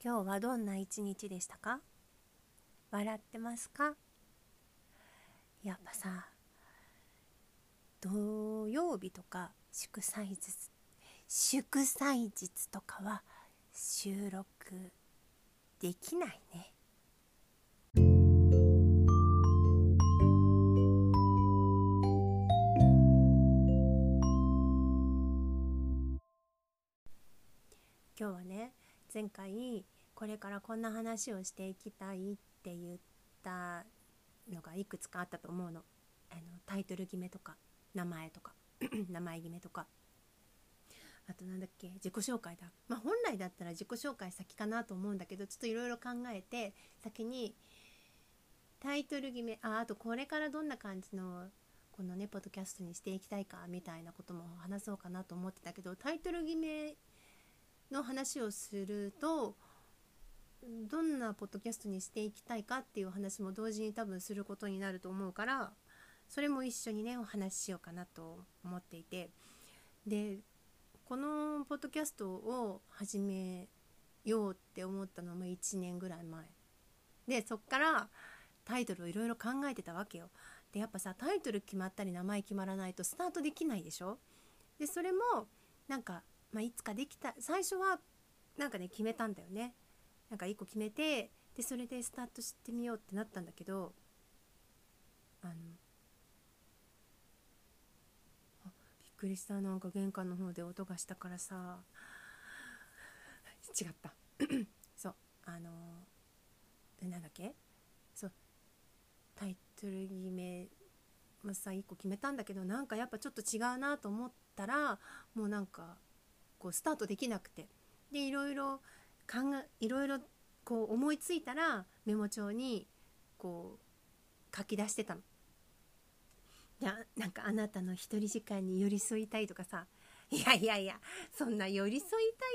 今日はどんな一日でしたか？笑ってますか？やっぱさ土曜日とか祝祭日祝祭日とかは収録できないね。今日はね前回これからこんな話をしていきたいって言ったのがいくつかあったと思うの。あのタイトル決めとか名前とか 名前決めとか。あとなんだっけ自己紹介だ。まあ本来だったら自己紹介先かなと思うんだけどちょっといろいろ考えて先にタイトル決めああとこれからどんな感じのこのねポッドキャストにしていきたいかみたいなことも話そうかなと思ってたけどタイトル決めの話をするとどんなポッドキャストにしていきたいかっていう話も同時に多分することになると思うからそれも一緒にねお話ししようかなと思っていて。でこのポッドキャストを始めようって思ったのも1年ぐらい前。でそっからタイトルをいろいろ考えてたわけよ。でやっぱさタイトル決まったり名前決まらないとスタートできないでしょ？でそれもなんか、まあ、いつかできた。最初はなんかね決めたんだよね。なんか1個決めてでそれでスタートしてみようってなったんだけどあのあびっくりした。なんか玄関の方で音がしたからさ。違った。そうあのなんだっけ？そうタイトル決めもさ1個決めたんだけどなんかやっぱちょっと違うなと思ったらもうなんかこうスタートできなくてでいろいろ考えいろいろこう思いついたらメモ帳にこう書き出してたの。いやなんかあなたの一人時間に寄り添いたいとかさいやいやいやそんな寄り添い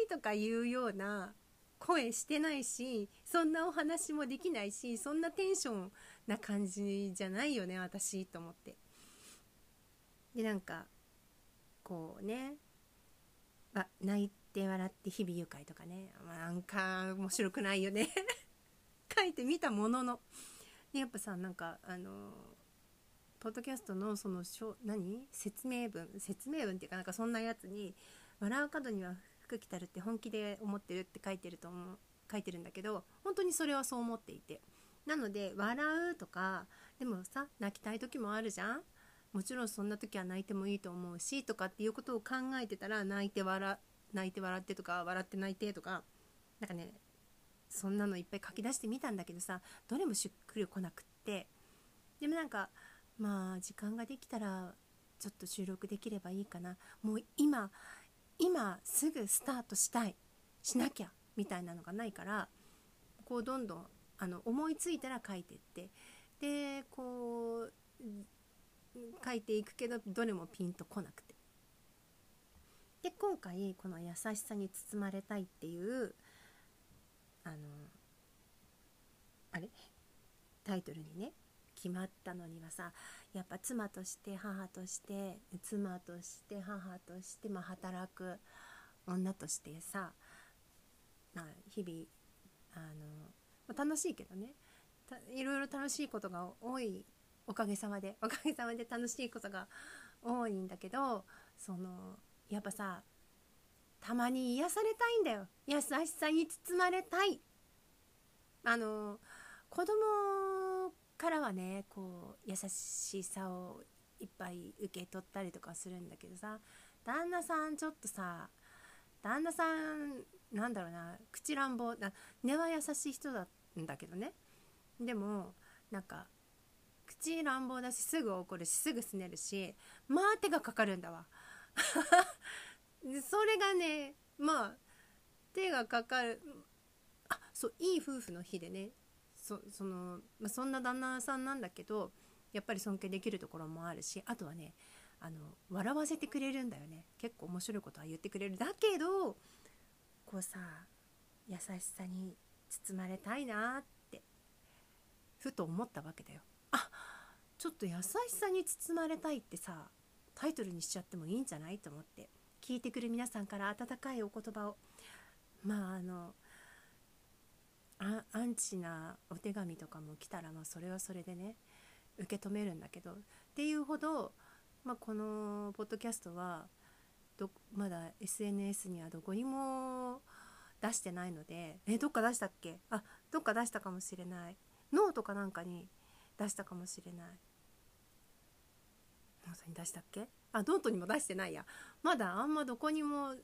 たいとかいうような声してないしそんなお話もできないしそんなテンションな感じじゃないよね私と思ってでなんかこうねあ泣いて笑って日々愉快とかね、まあ、なんか面白くないよね。書いてみたものの。でやっぱさなんかあのポッドキャストのそのしょ何？説明文？説明文っていうかなんかそんなやつに「笑う角には服着たるって本気で思ってる」って書いてると思う。書いてるんだけど本当にそれはそう思っていて。なので笑うとかでもさ泣きたい時もあるじゃん。もちろんそんな時は泣いてもいいと思うしとかっていうことを考えてたら泣いて笑泣いて笑ってとか笑って泣いてとかなんかねそんなのいっぱい書き出してみたんだけどさどれもしっくりこなくって。でもなんかまあ時間ができたらちょっと収録できればいいかな。もう今今すぐスタートしたい。しなきゃみたいなのがないからこうどんどんあの思いついたら書いてって。でこう書いていくけどどれもピンとこなくて。で今回この「優しさに包まれたい」っていうあのあれ？タイトルにね決まったのにはさやっぱ妻として母として妻として母として、まあ、働く女としてさ、まあ、日々あの、まあ、楽しいけどね。いろいろ楽しいことが多いおかげさまで おかげさまで楽しいことが多いんだけどそのやっぱさたまに癒されたいんだよ。優しさに包まれたい。あの子供からはねこう優しさをいっぱい受け取ったりとかするんだけどさ旦那さんちょっとさ旦那さんなんだろうな口乱暴な根は優しい人なんだけどね。でもなんか口乱暴だしすぐ怒るしすぐすねるしまあ手がかかるんだわ。それがねまあ手がかかるあそういい夫婦の日でねそその、まあ、そんな旦那さんなんだけどやっぱり尊敬できるところもあるしあとはねあの笑わせてくれるんだよね。結構面白いことは言ってくれる。だけどこうさ優しさに包まれたいなってふと思ったわけだよ。ちょっと優しさに包まれたいってさタイトルにしちゃってもいいんじゃないと思って聞いてくる皆さんから温かいお言葉を。まああのアンチなお手紙とかも来たらまあそれはそれでね受け止めるんだけどっていうほど、まあ、このポッドキャストはどまだ SNS にはどこにも出してないのでえどっか出したっけ？あどっか出したかもしれない。ノートかなんかに出したかもしれないノートに出したっけ？あノートにも出してないやまだあんまどこにも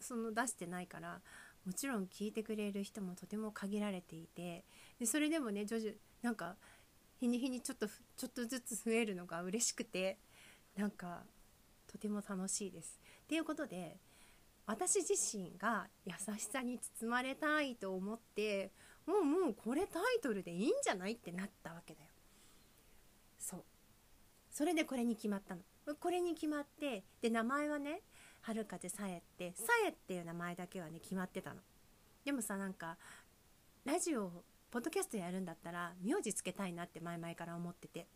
その出してないからもちろん聞いてくれる人もとても限られていてでそれでもね徐々なんか日に日にちょっとちょっとずつ増えるのが嬉しくてなんかとても楽しいです。ということで私自身が優しさに包まれたいと思ってもうもうこれタイトルでいいんじゃないってなったわけだよ。それでこれに決まったの。これに決まってで名前はね春風さえってさえっていう名前だけはね決まってたの。でもさなんかラジオポッドキャストやるんだったら名字つけたいなって前々から思ってて。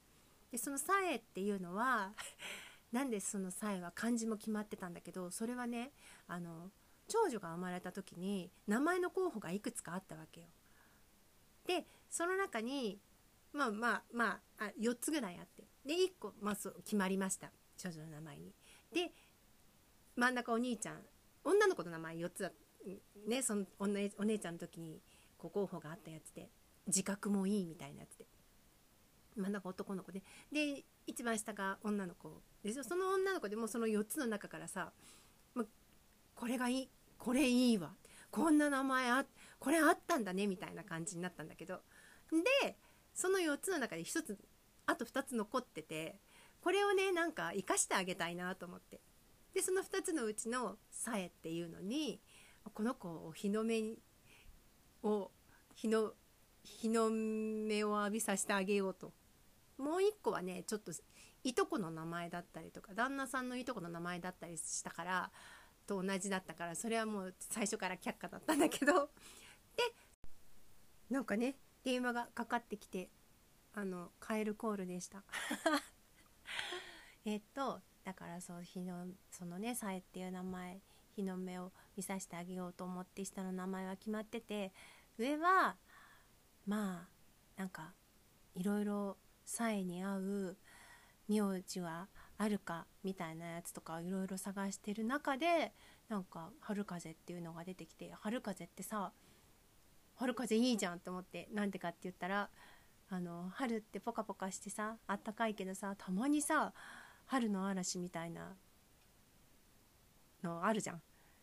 でそのさえっていうのは なんでそのさえは漢字も決まってたんだけどそれはねあの長女が生まれた時に名前の候補がいくつかあったわけよ。でその中にまあまあまああ4つぐらいあって。で1個、まあ、そう決まりました。長女の名前に。で真ん中お兄ちゃん。女の子の名前4つだねそのお姉お姉ちゃんの時にこ候補があったやつで。自覚もいいみたいなやつで。真ん中男の子で。で一番下が女の子でその女の子でもその4つの中からさ、ま、これがいいこれいいわ。こんな名前あこれあったんだねみたいな感じになったんだけど。でその4つの中で1つあと2つ残っててこれをねなんか生かしてあげたいなと思って。でその2つのうちの「さえ」っていうのにこの子を日の目を日の日の目を浴びさせてあげようと。もう一個はねちょっといとこの名前だったりとか旦那さんのいとこの名前だったりしたからと同じだったからそれはもう最初から却下だったんだけど。でなんかね電話がかかってきてあのカエルコールでした。えっとだからそう日のそのねさえっていう名前日の目を見させてあげようと思って下の名前は決まってて上はまあなんかいろいろさえに合う名字はあるかみたいなやつとかいろいろ探してる中でなんか春風っていうのが出てきて春風ってさ春風いいじゃんと思ってなんでかって言ったらあの春ってポカポカしてさあったかいけどさたまにさ春の嵐みたいなのあるじゃん。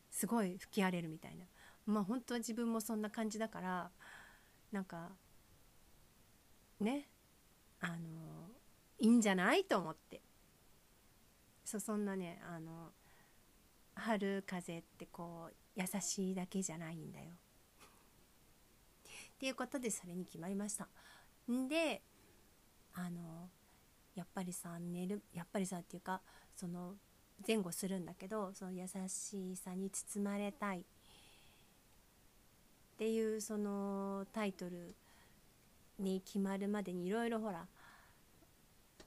すごい吹き荒れるみたいな。まあ本当は自分もそんな感じだからなんかねあのいいんじゃないと思って。そそんなねあの春風ってこう優しいだけじゃないんだよ。っていうことでそれに決まりました。んであのやっぱりさ寝るやっぱりさっていうかその前後するんだけどその優しさに包まれたいっていうそのタイトルに決まるまでにいろいろほら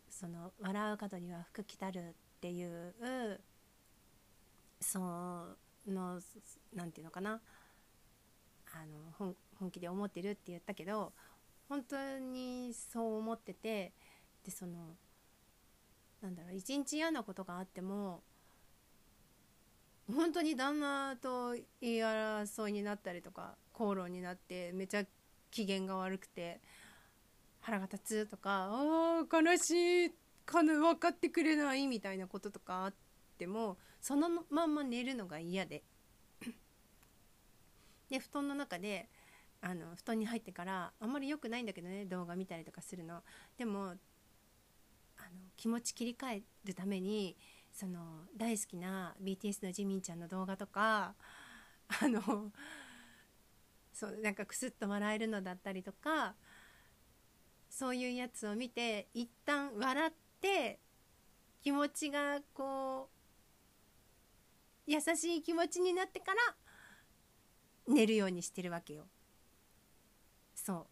その「笑う角には福来たる」っていうその何て言うのかなあの本気で思ってるって言ったけど本当にそう思っててでそのなんだろう一日嫌なことがあっても本当に旦那と言い争いになったりとか口論になってめちゃ機嫌が悪くて腹が立つとかあ悲しい分かってくれないみたいなこととかあってもそのまんま寝るのが嫌で。で布団の中であの布団に入ってからあんまり良くないんだけどね動画見たりとかするのでもあの気持ち切り替えるためにその大好きな BTS のジミンちゃんの動画とかあのそうなんかクスッと笑えるのだったりとかそういうやつを見て一旦笑って気持ちがこう優しい気持ちになってから寝るようにしてるわけよ。そう。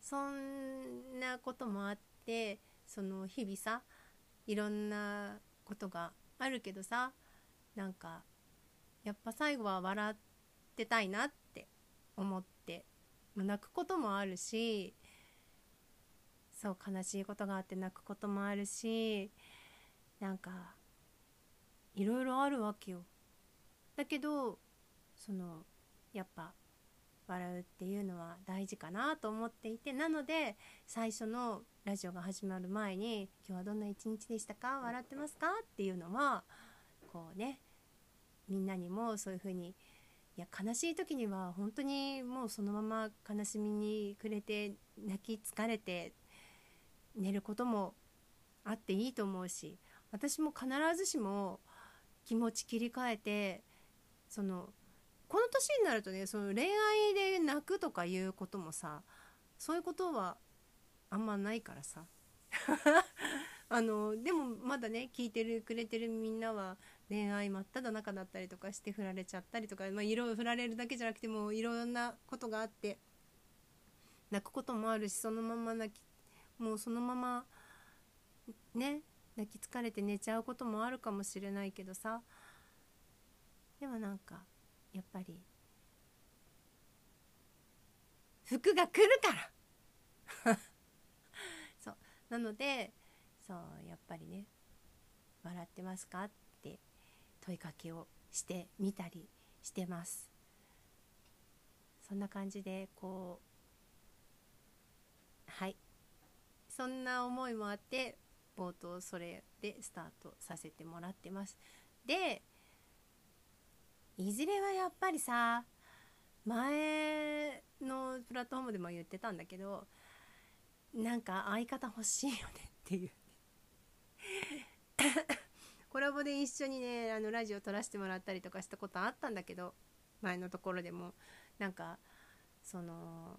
そんなこともあってその日々さいろんなことがあるけどさなんかやっぱ最後は笑ってたいなって思って泣くこともあるしそう悲しいことがあって泣くこともあるしなんかいろいろあるわけよ。だけどそのやっぱ笑うっていうのは大事かなと思っていてなので最初のラジオが始まる前に「今日はどんな一日でしたか？笑ってますか?」っていうのはこうねみんなにもそういうふうにいや悲しい時には本当にもうそのまま悲しみに暮れて泣き疲れて寝ることもあっていいと思うし私も必ずしも気持ち切り替えてそのこの年になるとねその恋愛で泣くとかいうこともさそういうことはあんまないからさ。あのでもまだね聞いてるくれてるみんなは恋愛真っ只中だったりとかして振られちゃったりとか、まあ、いろいろ振られるだけじゃなくてもいろんなことがあって泣くこともあるしそのまま泣きもうそのままね泣き疲れて寝ちゃうこともあるかもしれないけどさ。でもなんかやっぱり。服が来るから。そう。なのでそうやっぱりね「笑ってますか?」って問いかけをしてみたりしてます。そんな感じでこうはい。そんな思いもあって冒頭それでスタートさせてもらってます。でいずれはやっぱりさ前のプラットフォームでも言ってたんだけどなんか相方欲しいよねっていう。コラボで一緒にねあのラジオ撮らせてもらったりとかしたことあったんだけど前のところでも。なんかその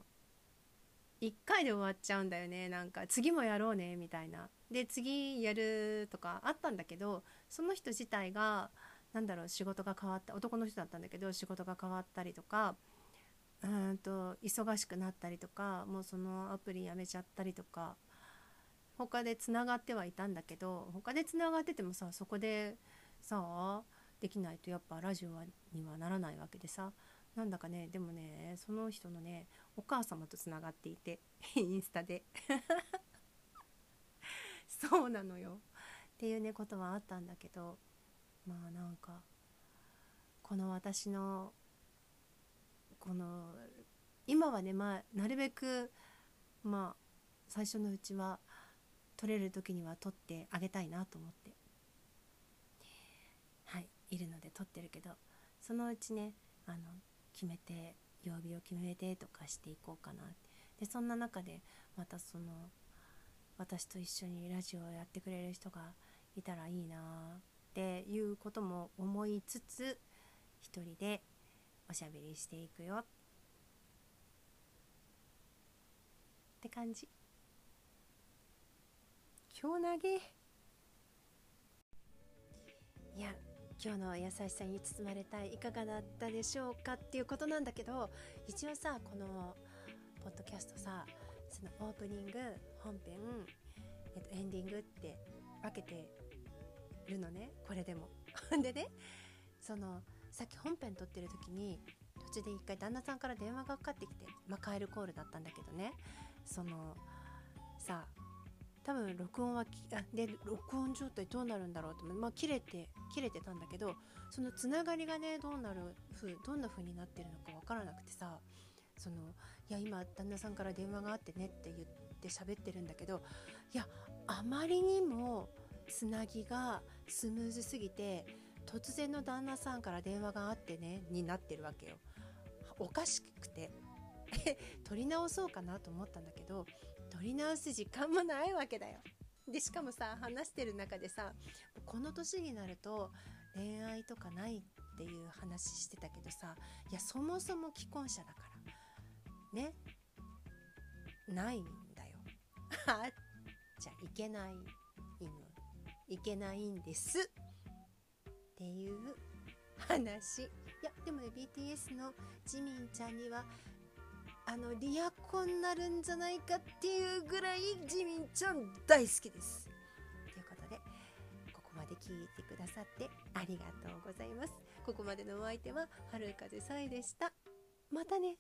1回で終わっちゃうんだよね。なんか次もやろうねみたいな。で次やるとかあったんだけどその人自体がなんだろう仕事が変わった男の人だったんだけど仕事が変わったりとかうんと忙しくなったりとかもうそのアプリやめちゃったりとか他でつながってはいたんだけど他でつながっててもさそこでさできないとやっぱラジオにはならないわけでさなんだかねでもねその人のねお母様とつながっていて インスタで。そうなのよ。っていうねことはあったんだけどまあなんかこの私のこの今はねまあなるべくまあ最初のうちは取れる時には取ってあげたいなと思ってはいいるので取ってるけどそのうちねあの決めて曜日を決めてとかしていこうかな。でそんな中でまたその私と一緒にラジオをやってくれる人がいたらいいな。っていうことも思いつつ一人でおしゃべりしていくよ。って感じ。今日投げ。いや今日の優しさに包まれたいいかがだったでしょうかっていうことなんだけど一応さこのポッドキャストさそのオープニング本編、えっと、エンディングって分けてるのねこれでも。でねそのさっき本編撮ってる時に途中で一回旦那さんから電話がかかってきてまあカエルコールだったんだけどね。そのさ多分録音はあで録音状態どうなるんだろうってまあ切れて切れてたんだけどそのつながりがねどうなるふどんな風になってるのか分からなくてさそのいや今旦那さんから電話があってねって言って喋ってるんだけどいやあまりにもつなぎがスムーズすぎて突然の旦那さんから電話があってねになってるわけよ。おかしくて。撮り直そうかなと思ったんだけど撮り直す時間もないわけだよ。でしかもさ話してる中でさこの年になると恋愛とかないっていう話してたけどさいやそもそも既婚者だからねないんだよ。あじゃいけない。いけないんです。っていう話。いやでもね BTS のジミンちゃんにはあのリアコになるんじゃないかっていうぐらいジミンちゃん大好きです。ということでここまで聞いてくださってありがとうございます。ここまでのお相手は春風さえでした。またね。